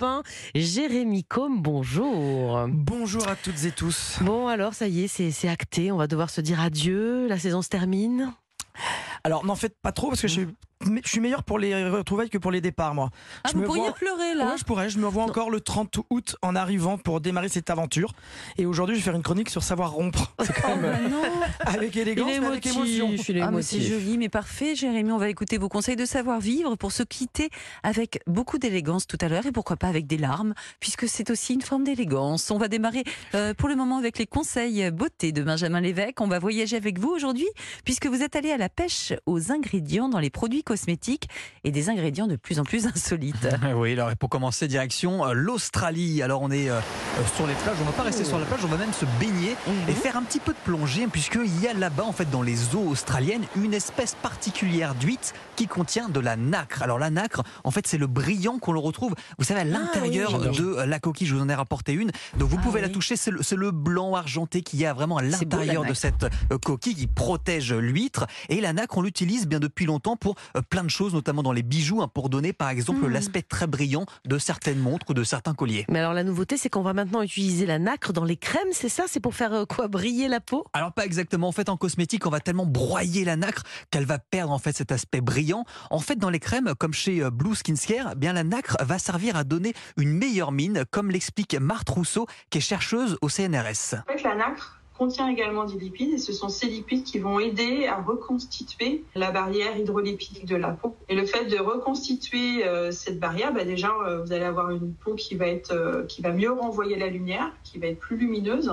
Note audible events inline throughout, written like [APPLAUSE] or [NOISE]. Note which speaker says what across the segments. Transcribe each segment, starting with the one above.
Speaker 1: 1. Jérémy Combe, bonjour.
Speaker 2: Bonjour à toutes et tous.
Speaker 1: Bon, alors, ça y est, c'est acté. On va devoir se dire adieu. La saison se termine.
Speaker 2: Alors, n'en faites pas trop parce que je je suis meilleur pour les retrouvailles que pour les départs, moi.
Speaker 3: Ah,
Speaker 2: je
Speaker 3: vous
Speaker 2: me
Speaker 3: pourriez
Speaker 2: vois...
Speaker 3: pleurer là
Speaker 2: Ouais, je pourrais. Je me vois encore le 30 août en arrivant pour démarrer cette aventure. Et aujourd'hui, je vais faire une chronique sur savoir rompre. [LAUGHS] C'est quand
Speaker 3: Oh,
Speaker 2: même
Speaker 3: bah non.
Speaker 2: avec élégance, mais avec émotion.
Speaker 3: Ah, mais c'est joli, mais parfait, Jérémy. On va écouter vos conseils de savoir-vivre pour se quitter avec beaucoup d'élégance tout à l'heure et pourquoi pas avec des larmes, puisque c'est aussi une forme d'élégance. On va démarrer euh, pour le moment avec les conseils beauté de Benjamin Lévesque. On va voyager avec vous aujourd'hui, puisque vous êtes allé à la pêche aux ingrédients dans les produits cosmétiques et des ingrédients de plus en plus insolites. [LAUGHS]
Speaker 4: Oui, alors et pour commencer, direction euh, l'Australie. Alors on est euh, euh, sur les plages, on va pas rester sur la plage, on va même se baigner et faire un petit peu de plongée, puisqu'il y a là-bas, en fait, dans les eaux australiennes, une espèce particulière d'huître qui contient de la nacre. Alors la nacre, en fait, c'est le brillant qu'on le retrouve, vous savez, à l'intérieur
Speaker 2: oui.
Speaker 4: de la coquille. Je vous en ai rapporté une. Donc vous
Speaker 3: Ah
Speaker 4: pouvez la toucher, c'est le, le blanc argenté qu'il y a vraiment à l'intérieur de
Speaker 3: nacre.
Speaker 4: cette coquille qui protège l'huître. Et la nacre, on l'utilise bien depuis longtemps pour plein de choses, notamment dans les bijoux, hein, pour donner par exemple
Speaker 3: Mm.
Speaker 4: l'aspect très brillant de certaines montres ou de certains colliers.
Speaker 1: Mais alors, la nouveauté, c'est qu'on va maintenant utiliser la nacre dans les crèmes, c'est ça? C'est pour faire euh, quoi? Briller la peau?
Speaker 4: Alors pas exactement. En fait, en cosmétique, on va tellement broyer la nacre qu'elle va perdre en fait cet aspect brillant. En fait, dans les crèmes, comme chez euh, Blue Skin Care, eh bien la nacre va servir à donner une meilleure mine, comme l'explique Marthe Rousseau, qui est chercheuse au CNRS.
Speaker 5: En fait, la nacre contient également des lipides et ce sont ces lipides qui vont aider à reconstituer la barrière hydrolipidique de la peau. Et le fait de reconstituer euh, cette barrière, bah déjà euh, vous allez avoir une peau qui va être euh, qui va mieux renvoyer la lumière, qui va être plus lumineuse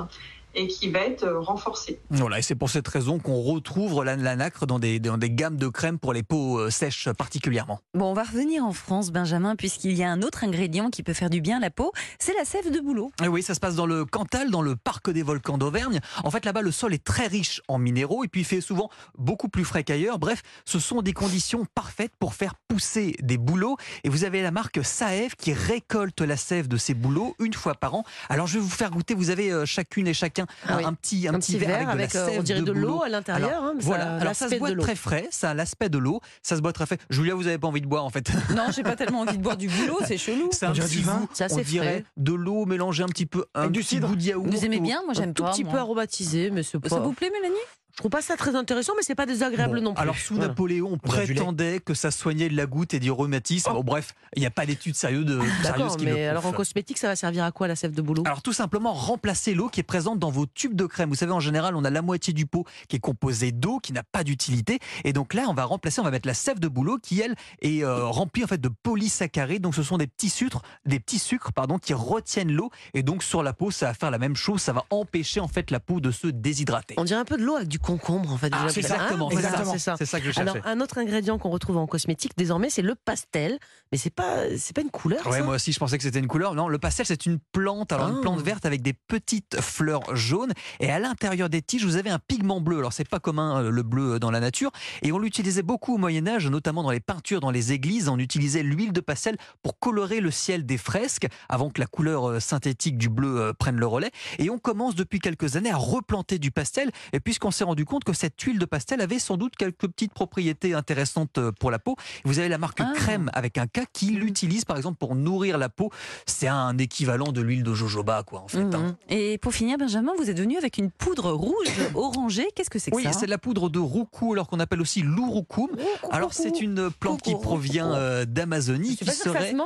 Speaker 5: et qui va être euh, renforcée.
Speaker 4: Voilà, et c'est pour cette raison qu'on retrouve la, la nacre dans des, dans des gammes de crèmes pour les peaux euh, sèches particulièrement.
Speaker 3: Bon, on va revenir en France, Benjamin, puisqu'il y a un autre ingrédient qui peut faire du bien à la peau, c'est la sève de bouleau.
Speaker 4: Et oui, ça se passe dans le Cantal, dans le parc des volcans d'Auvergne. En fait, là-bas, le sol est très riche en minéraux et puis il fait souvent beaucoup plus frais qu'ailleurs. Bref, ce sont des conditions parfaites pour faire pousser des bouleaux. Et vous avez la marque Saev qui récolte la sève de ces bouleaux une fois par an. Alors, je vais vous faire goûter. Vous avez euh, chacune et chacun
Speaker 1: Ah
Speaker 4: un,
Speaker 1: oui.
Speaker 4: un petit, un
Speaker 1: Un
Speaker 4: petit verre avec, de la
Speaker 1: euh, on dirait de, l'eau à l'intérieur. Hein,
Speaker 4: voilà,
Speaker 1: ça,
Speaker 4: alors ça se boit très frais, ça a l'aspect de l'eau, ça se boit très frais. Julia, vous n'avez pas envie de boire en fait. [LAUGHS]
Speaker 3: Non, j'ai pas tellement envie de boire du bouleau, c'est chelou.
Speaker 4: C'est un petit
Speaker 2: du vin.
Speaker 1: assez
Speaker 4: on dirait
Speaker 1: frais.
Speaker 4: de l'eau mélangée un petit peu, un
Speaker 2: du
Speaker 4: petit
Speaker 2: cidre.
Speaker 4: goût de yaourt.
Speaker 3: Vous aimez bien Moi,
Speaker 1: Un
Speaker 3: j'aime
Speaker 1: tout
Speaker 3: pas.
Speaker 1: petit peu aromatisé, mais c'est
Speaker 3: Ça vous plaît, Mélanie?
Speaker 1: Je trouve pas ça très intéressant, mais c'est pas désagréable
Speaker 4: Bon,
Speaker 1: non plus.
Speaker 4: Alors sous
Speaker 1: Voilà.
Speaker 4: Napoléon, on prétendait que ça soignait de la goutte et du rhumatisme. Bon, bref, il n'y a pas d'études sérieuses, de, sérieuses
Speaker 1: D'accord,
Speaker 4: qui le
Speaker 1: mais alors en cosmétique, ça va servir à quoi la sève de boulot?
Speaker 4: Alors tout simplement remplacer l'eau qui est présente dans vos tubes de crème. Vous savez en général on a la moitié du pot qui est composé d'eau qui n'a pas d'utilité et donc là on va remplacer, on va mettre la sève de bouleau qui elle est euh, remplie en fait de polysaccharides. Donc ce sont des petits sucres, des petits sucres pardon qui retiennent l'eau et donc sur la peau ça va faire la même chose, ça va empêcher en fait la peau de se déshydrater.
Speaker 1: On dirait un peu de l'eau avec du concombre en fait.
Speaker 4: Ah, c'est exactement,
Speaker 1: Ah,
Speaker 4: c'est ça.
Speaker 1: c'est ça.
Speaker 4: C'est ça que je
Speaker 1: Alors
Speaker 4: cherchais.
Speaker 1: un autre ingrédient qu'on retrouve en cosmétique désormais, c'est le pastel, mais c'est pas c'est pas une couleur.
Speaker 4: Ouais,
Speaker 1: ça
Speaker 4: moi aussi, je pensais que c'était une couleur. Non, le pastel, c'est une plante. Alors,
Speaker 1: Ah.
Speaker 4: une plante verte avec des petites fleurs jaunes. Et à l'intérieur des tiges, vous avez un pigment bleu. Alors, c'est pas commun, euh, le bleu dans la nature. Et on l'utilisait beaucoup au Moyen-Âge, notamment dans les peintures, dans les églises. On utilisait l'huile de pastel pour colorer le ciel des fresques avant que la couleur euh, synthétique du bleu euh, prenne le relais. Et on commence depuis quelques années à replanter du pastel. Et puisqu'on s'est rendu compte que cette huile de pastel avait sans doute quelques petites propriétés intéressantes euh, pour la peau. Vous avez la marque
Speaker 3: Ah.
Speaker 4: Crème avec un K qui l'utilise par exemple pour nourrir la peau. C'est un équivalent de l'huile de jojoba, quoi, en fait. hein.
Speaker 3: Mhm. Et pour finir, Benjamin, vous êtes venu avec une poudre rouge [COUGHS] orangée. Qu'est-ce que c'est que
Speaker 4: Oui,
Speaker 3: ça
Speaker 4: c'est de la poudre de roucou, alors qu'on appelle aussi l'urucum. Alors c'est une plante qui provient euh, d'Amazonie, qui
Speaker 1: ça
Speaker 4: serait
Speaker 1: se mange.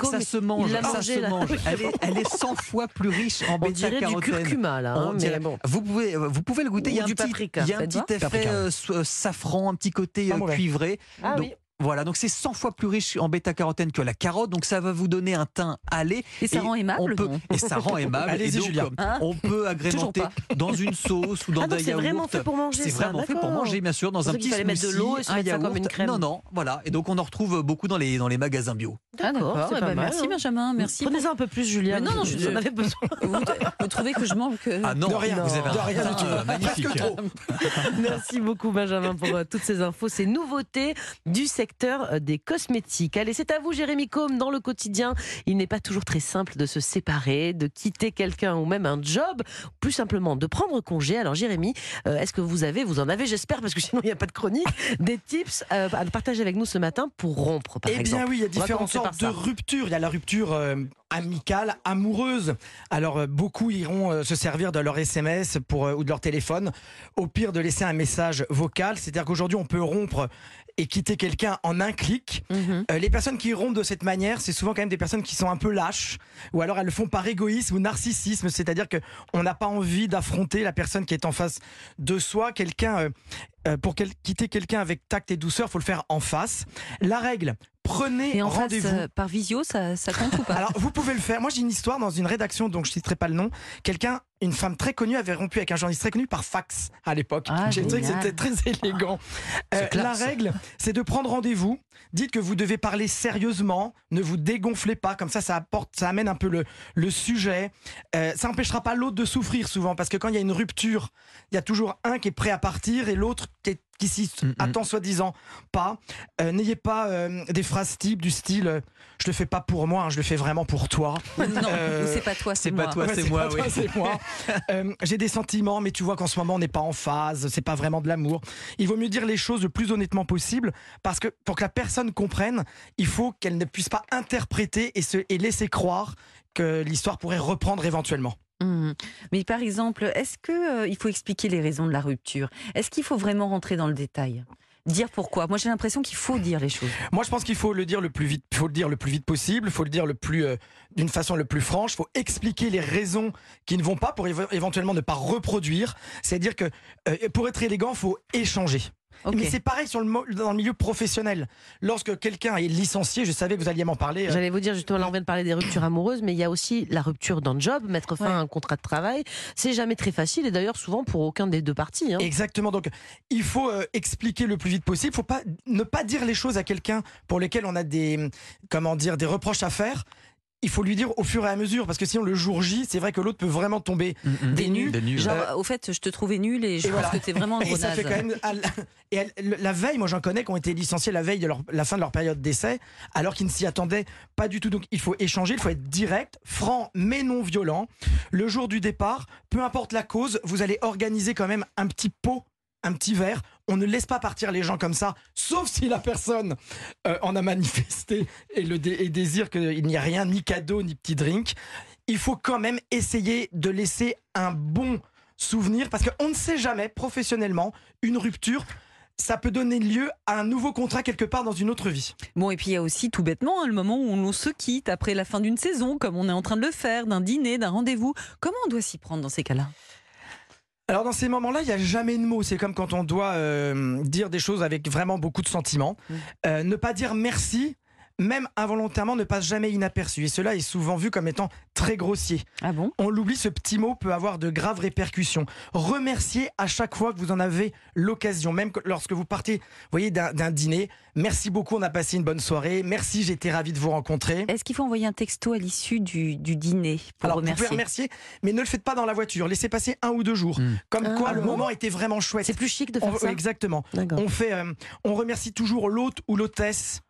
Speaker 1: Combe,
Speaker 4: ça se mange,
Speaker 1: il l'a
Speaker 4: ça
Speaker 1: mangé,
Speaker 4: se
Speaker 1: là.
Speaker 4: mange. Elle est, elle est 100 fois plus riche en
Speaker 1: dirait du
Speaker 4: bêta-carotène.
Speaker 1: curcuma là, hein,
Speaker 4: On
Speaker 1: mais
Speaker 4: dirait-
Speaker 1: bon.
Speaker 4: Vous pouvez, euh, vous pouvez le goûter.
Speaker 1: Ou
Speaker 4: il y a un petit,
Speaker 1: paprika,
Speaker 4: il y a un petit effet
Speaker 2: Paprika.
Speaker 4: euh, so- safran, un petit côté euh, cuivré.
Speaker 1: Ah
Speaker 4: Donc,
Speaker 1: oui.
Speaker 4: Voilà, donc c'est 100 fois plus riche en bêta-carotène que la carotte, donc ça va vous donner un teint allé.
Speaker 3: Et ça rend aimable,
Speaker 4: on peut, Et ça rend aimable. [LAUGHS]
Speaker 2: Allez-y,
Speaker 4: et donc, euh,
Speaker 3: Hein
Speaker 4: on peut agrémenter dans une sauce ou dans
Speaker 1: Ah, donc
Speaker 4: des
Speaker 1: c'est vraiment fait pour manger,
Speaker 4: C'est vraiment fait pour manger, bien sûr, dans un petit
Speaker 1: fallait mettre de
Speaker 4: smoothie,
Speaker 1: l'eau et se
Speaker 4: un
Speaker 1: mettre ça comme
Speaker 4: yaourt.
Speaker 1: une crème.
Speaker 4: Non, non, voilà. Et donc on en retrouve beaucoup dans les, dans les magasins bio.
Speaker 3: Ah, d'accord.
Speaker 1: c'est
Speaker 3: Eh ben, merci,
Speaker 1: hein.
Speaker 3: Benjamin. Merci.
Speaker 1: Prenez-en un peu plus, Julien.
Speaker 3: Mais non, non, je-
Speaker 1: vous en avez besoin. [LAUGHS]
Speaker 3: Vous, vous trouvez que je manque euh,
Speaker 4: Ah non,
Speaker 2: De rien,
Speaker 4: vous avez
Speaker 2: de rien du tout.
Speaker 4: euh, magnifique.
Speaker 2: Presque trop. [LAUGHS]
Speaker 1: Merci beaucoup, Benjamin, pour euh, toutes ces infos, ces nouveautés du secteur. euh, des cosmétiques. Allez, c'est à vous, Jérémy Combe. Dans le quotidien, il n'est pas toujours très simple de se séparer, de quitter quelqu'un ou même un job, plus simplement de prendre congé. Alors, Jérémy, euh, est-ce que vous avez, vous en avez, j'espère, parce que [LAUGHS] sinon il n'y a pas de chronique, des tips euh, à partager avec nous ce matin pour rompre, par
Speaker 2: Eh
Speaker 1: exemple?
Speaker 2: bien oui, il y a différentes
Speaker 1: commencer
Speaker 2: de
Speaker 1: ça.
Speaker 2: ruptures. Il y a la rupture euh, amicale, amoureuse. Alors euh, beaucoup iront euh, se servir de leur SMS pour, ou de leur téléphone. Au pire de laisser un message vocal. C'est-à-dire qu'aujourd'hui on peut rompre et quitter quelqu'un en un clic.
Speaker 1: Mhm.
Speaker 2: Les personnes qui rompent de cette manière, c'est souvent quand même des personnes qui sont un peu lâches, ou alors elles le font par égoïsme ou narcissisme, c'est-à-dire que on n'a pas envie d'affronter la personne qui est en face de soi. Quelqu'un, euh, pour quel- quitter quelqu'un avec tact et douceur, faut le faire en face. La règle, prenez rendez-vous.
Speaker 3: euh, par visio, ça, ça compte ou pas [LAUGHS]
Speaker 2: Alors, vous pouvez le faire. Moi, j'ai une histoire dans une rédaction, donc je citerai pas le nom. Quelqu'un, une femme très connue, avait rompu avec un journaliste très connu par fax à l'époque.
Speaker 3: Ah,
Speaker 2: j'ai trouvé que c'était très [LAUGHS] élégant. Euh, la règle, c'est de prendre rendez-vous. Dites que vous devez parler sérieusement. Ne vous dégonflez pas. Comme ça, ça apporte, ça amène un peu le, le sujet. Euh, ça n'empêchera pas l'autre de souffrir souvent, parce que quand il y a une rupture, il y a toujours un qui est prêt à partir et l'autre qui, est- qui s'y attend soi-disant pas. Euh, N'ayez pas euh, des phrases types du style euh, je le fais pas pour moi, hein, je le fais vraiment pour toi. [LAUGHS]
Speaker 3: Non,
Speaker 2: Euh,
Speaker 3: c'est pas toi, c'est
Speaker 4: c'est pas
Speaker 3: moi.
Speaker 4: toi. Ouais, c'est moi,
Speaker 2: pas
Speaker 4: oui.
Speaker 2: toi, c'est [LAUGHS] moi. Euh, J'ai des sentiments, mais tu vois qu'en ce moment on n'est pas en phase, c'est pas vraiment de l'amour. Il vaut mieux dire les choses le plus honnêtement possible, parce que pour que la personne comprenne, il faut qu'elle ne puisse pas interpréter et, se, et laisser croire que l'histoire pourrait reprendre éventuellement.
Speaker 3: Mhm. Mais par exemple, est-ce que euh, il faut expliquer les raisons de la rupture? Est-ce qu'il faut vraiment rentrer dans le détail? Dire pourquoi? Moi, j'ai l'impression qu'il faut dire les choses.
Speaker 2: Moi, je pense qu'il faut le dire le plus vite, faut le dire le plus vite possible, faut le dire le plus euh, d'une façon le plus franche, faut expliquer les raisons qui ne vont pas pour éve- éventuellement ne pas reproduire. C'est-à-dire que euh, pour être élégant, faut échanger. Mais c'est pareil sur le, mo- dans le milieu professionnel. Lorsque quelqu'un est licencié, je savais que vous alliez m'en parler. euh,
Speaker 1: J'allais vous dire justement, là on vient de parler des ruptures amoureuses, mais il y a aussi la rupture d'un job, mettre fin
Speaker 3: Ouais.
Speaker 1: à un contrat de travail. C'est jamais très facile et d'ailleurs souvent pour aucun des deux parties. hein.
Speaker 2: Exactement. Donc, il faut euh, expliquer le plus vite possible. Il faut pas ne pas dire les choses à quelqu'un pour lesquelles on a des comment dire des reproches à faire. Il faut lui dire au fur et à mesure parce que sinon le jour J, c'est vrai que l'autre peut vraiment tomber des nues.
Speaker 4: Des ouais.
Speaker 3: Genre,
Speaker 2: Euh,
Speaker 3: au fait, je te trouvais nul et je
Speaker 2: et
Speaker 3: pense
Speaker 2: voilà.
Speaker 3: que t'es vraiment un [LAUGHS]
Speaker 2: Et
Speaker 3: gros
Speaker 2: ça
Speaker 3: naze.
Speaker 2: fait quand même. la- Et elle- le- la veille, moi j'en connais qui ont été licenciés la veille de leur- la fin de leur période d'essai, alors qu'ils ne s'y attendaient pas du tout. Donc il faut échanger, il faut être direct, franc, mais non violent. Le jour du départ, peu importe la cause, vous allez organiser quand même un petit pot, un petit verre. On ne laisse pas partir les gens comme ça, sauf si la personne euh, en a manifesté et, le désire qu'il n'y a rien, ni cadeau, ni petit drink. Il faut quand même essayer de laisser un bon souvenir parce qu'on ne sait jamais professionnellement une rupture ça peut donner lieu à un nouveau contrat quelque part dans une autre vie.
Speaker 3: Bon, et puis il y a aussi tout bêtement hein, le moment où on se quitte après la fin d'une saison, comme on est en train de le faire, d'un dîner, d'un rendez-vous. Comment on doit s'y prendre dans ces cas-là?
Speaker 2: Alors dans ces moments-là, il n'y a jamais de mots. C'est comme quand on doit euh, dire des choses avec vraiment beaucoup de sentiments.
Speaker 3: Mm.
Speaker 2: Euh, ne pas dire merci, même involontairement, ne passe jamais inaperçu. Et cela est souvent vu comme étant très grossier.
Speaker 3: Ah bon?
Speaker 2: On l'oublie, ce petit mot peut avoir de graves répercussions. Remercier à chaque fois que vous en avez l'occasion, même que- lorsque vous partez, vous voyez, d'un d'un dîner. Merci beaucoup, on a passé une bonne soirée. Merci, été ravi de vous rencontrer.
Speaker 3: Est-ce qu'il faut envoyer un texto à l'issue du, du dîner pour
Speaker 2: Alors,
Speaker 3: remercier
Speaker 2: vous pouvez remercier, mais ne le faites pas dans la voiture. Laissez passer un ou deux jours.
Speaker 4: Mm.
Speaker 2: Comme
Speaker 1: Ah
Speaker 2: quoi, le
Speaker 1: bon?
Speaker 2: moment était vraiment chouette.
Speaker 1: C'est plus chic de
Speaker 2: On-
Speaker 1: faire ça?
Speaker 2: exactement. On fait, euh, on remercie toujours l'hôte ou l'hôtesse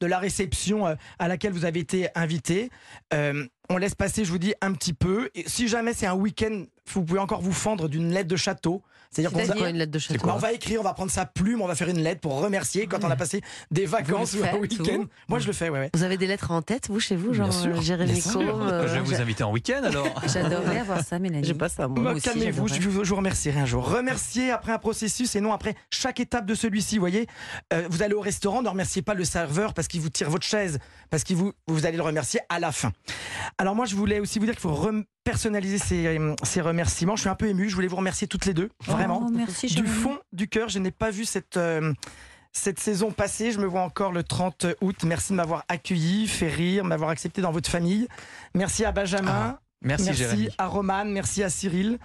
Speaker 2: de la réception euh, à laquelle vous avez été invité. Euh, on laisse passer, je vous dis, un petit peu. Et si jamais c'est un week-end, vous pouvez encore vous fendre d'une lettre de château. C'est-à-dire qu'on va-
Speaker 1: quoi une lettre de château
Speaker 2: bah, on va écrire, on va prendre sa plume, on va faire une lettre pour remercier quand on a passé des vacances ou un week-end. Moi, je le fais, ouais, ouais.
Speaker 1: Vous avez des lettres en tête, vous, chez vous, genre
Speaker 2: Bien sûr,
Speaker 1: euh, Jérémy
Speaker 2: bien sûr.
Speaker 1: Combe, euh,
Speaker 4: Je vais vous inviter en week-end alors. [LAUGHS]
Speaker 3: J'adorerais avoir ça, Mélanie.
Speaker 1: J'ai pas ça, moi.
Speaker 3: Aussi,
Speaker 2: Calmez-vous, je vous, je vous remercierai un jour. Remercier après un processus et non après chaque étape de celui-ci. Vous voyez, Euh, vous allez au restaurant, ne remerciez pas le serveur parce qu'il vous tire votre chaise, parce que vous, vous allez le remercier à la fin. Alors moi, je voulais aussi vous dire qu'il faut rem- personnaliser ces, euh, ces remerciements. Je suis un peu ému, je voulais vous remercier toutes les deux, vraiment.
Speaker 3: Oh, merci,
Speaker 2: du fond du cœur, je n'ai pas vu cette... euh, cette saison passée, je me vois encore le 30 août. Merci de m'avoir accueilli, fait rire, m'avoir accepté dans votre famille. Merci à Benjamin.
Speaker 4: Merci, Jérémy.
Speaker 2: à Roman, merci à Cyril,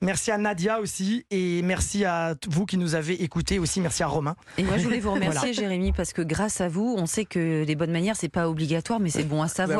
Speaker 2: merci à Nadia aussi, et merci à vous qui nous avez écoutés aussi. Merci à Romain.
Speaker 3: Et moi, je voulais vous [LAUGHS] remercier,
Speaker 2: Voilà.
Speaker 3: Jérémy, parce que grâce à vous, on sait que les bonnes manières, c'est pas obligatoire, mais c'est bon à savoir.